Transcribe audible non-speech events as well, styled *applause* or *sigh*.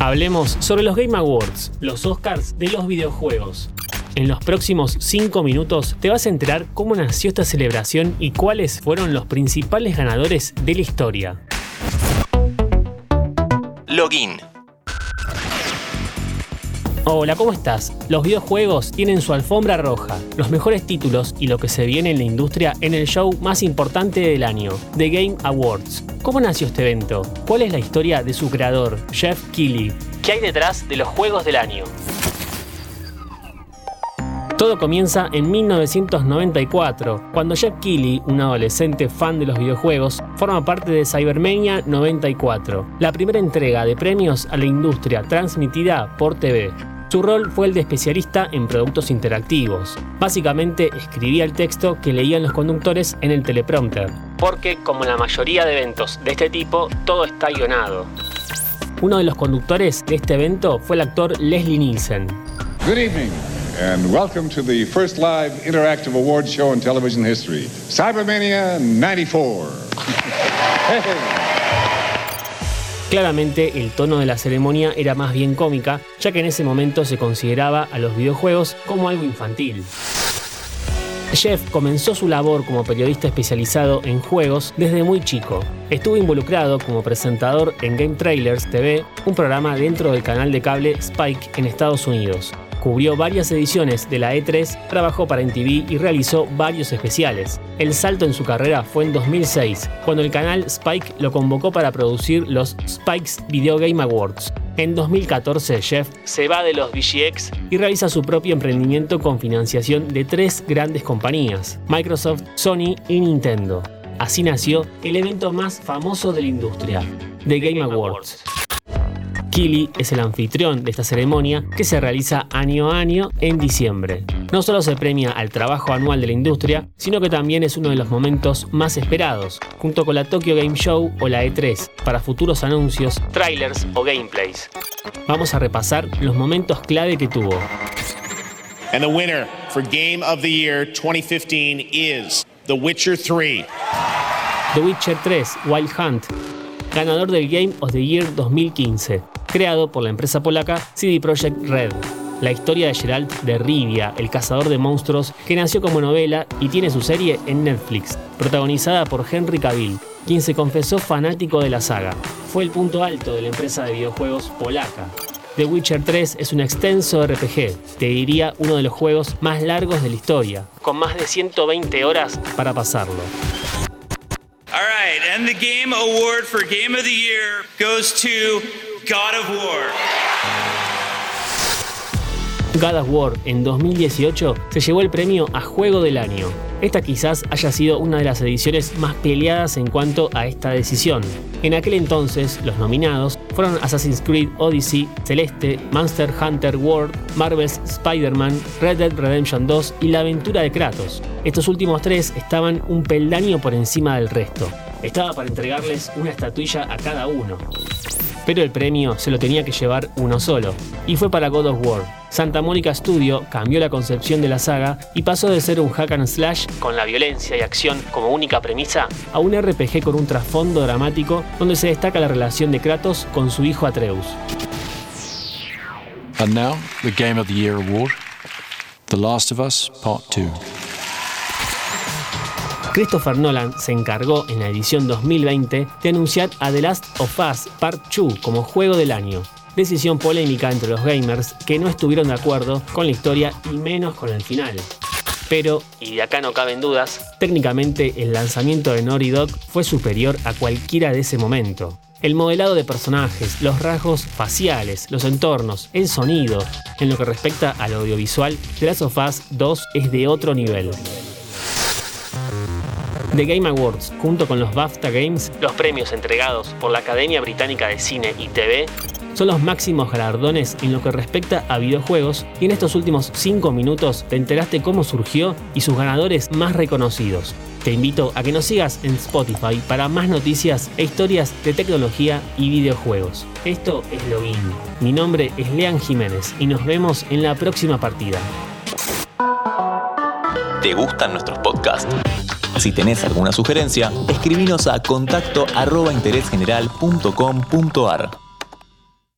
Hablemos sobre los Game Awards, los Oscars de los videojuegos. En los próximos 5 minutos te vas a enterar cómo nació esta celebración y cuáles fueron los principales ganadores de la historia. Login. Hola, ¿cómo estás? Los videojuegos tienen su alfombra roja, los mejores títulos y lo que se viene en la industria en el show más importante del año, The Game Awards. ¿Cómo nació este evento? ¿Cuál es la historia de su creador, Jeff Keighley? ¿Qué hay detrás de los juegos del año? Todo comienza en 1994, cuando Jeff Keighley, un adolescente fan de los videojuegos, forma parte de Cybermania 94, la primera entrega de premios a la industria transmitida por TV. Su rol fue el de especialista en productos interactivos. Básicamente escribía el texto que leían los conductores en el teleprompter, porque como la mayoría de eventos de este tipo, todo está guionado. Uno de los conductores de este evento fue el actor Leslie Nielsen. Good evening, and welcome to the first live interactive award show in television history, Cybermania 94. *laughs* Claramente el tono de la ceremonia era más bien cómica, ya que en ese momento se consideraba a los videojuegos como algo infantil. Jeff comenzó su labor como periodista especializado en juegos desde muy chico. Estuvo involucrado como presentador en Game Trailers TV, un programa dentro del canal de cable Spike en Estados Unidos. Cubrió varias ediciones de la E3, trabajó para MTV y realizó varios especiales. El salto en su carrera fue en 2006, cuando el canal Spike lo convocó para producir los Spikes Video Game Awards. En 2014, Jeff se va de los VGX y realiza su propio emprendimiento con financiación de tres grandes compañías, Microsoft, Sony y Nintendo. Así nació el evento más famoso de la industria, The Game Awards. Kili es el anfitrión de esta ceremonia que se realiza año a año en diciembre. No solo se premia al trabajo anual de la industria, sino que también es uno de los momentos más esperados, junto con la Tokyo Game Show o la E3, para futuros anuncios, trailers o gameplays. Vamos a repasar los momentos clave que tuvo. And the winner for Game of the Year 2015 is The Witcher 3. The Witcher 3 Wild Hunt, ganador del Game of the Year 2015 creado por la empresa polaca CD Projekt Red. La historia de Geralt de Rivia, el cazador de monstruos, que nació como novela y tiene su serie en Netflix, protagonizada por Henry Cavill, quien se confesó fanático de la saga. Fue el punto alto de la empresa de videojuegos polaca. The Witcher 3 es un extenso RPG, te diría uno de los juegos más largos de la historia, con más de 120 horas para pasarlo. All right, and the game award for Game of the Year goes to God of War. God of War en 2018 se llevó el premio a Juego del Año. Esta quizás haya sido una de las ediciones más peleadas en cuanto a esta decisión. En aquel entonces, los nominados fueron Assassin's Creed Odyssey, Celeste, Monster Hunter World, Marvel's Spider-Man, Red Dead Redemption 2 y La aventura de Kratos. Estos últimos tres estaban un peldaño por encima del resto. Estaba para entregarles una estatuilla a cada uno pero el premio se lo tenía que llevar uno solo, y fue para God of War. Santa Mónica Studio cambió la concepción de la saga y pasó de ser un hack and slash con la violencia y acción como única premisa a un RPG con un trasfondo dramático donde se destaca la relación de Kratos con su hijo Atreus. And now, the Game of the Year award, The Last of Us Part 2. Christopher Nolan se encargó en la edición 2020 de anunciar a The Last of Us Part 2 como juego del año. Decisión polémica entre los gamers que no estuvieron de acuerdo con la historia y menos con el final. Pero, y de acá no caben dudas, técnicamente el lanzamiento de Naughty Dog fue superior a cualquiera de ese momento. El modelado de personajes, los rasgos faciales, los entornos, el sonido, en lo que respecta al audiovisual, The Last of Us 2 es de otro nivel. The Game Awards, junto con los BAFTA Games, los premios entregados por la Academia Británica de Cine y TV, son los máximos galardones en lo que respecta a videojuegos y en estos últimos 5 minutos te enteraste cómo surgió y sus ganadores más reconocidos. Te invito a que nos sigas en Spotify para más noticias e historias de tecnología y videojuegos. Esto es Login. Mi nombre es Lean Jiménez y nos vemos en la próxima partida. ¿Te gustan nuestros podcasts? Si tenés alguna sugerencia, escribinos a contacto arroba interésgeneral.com.ar.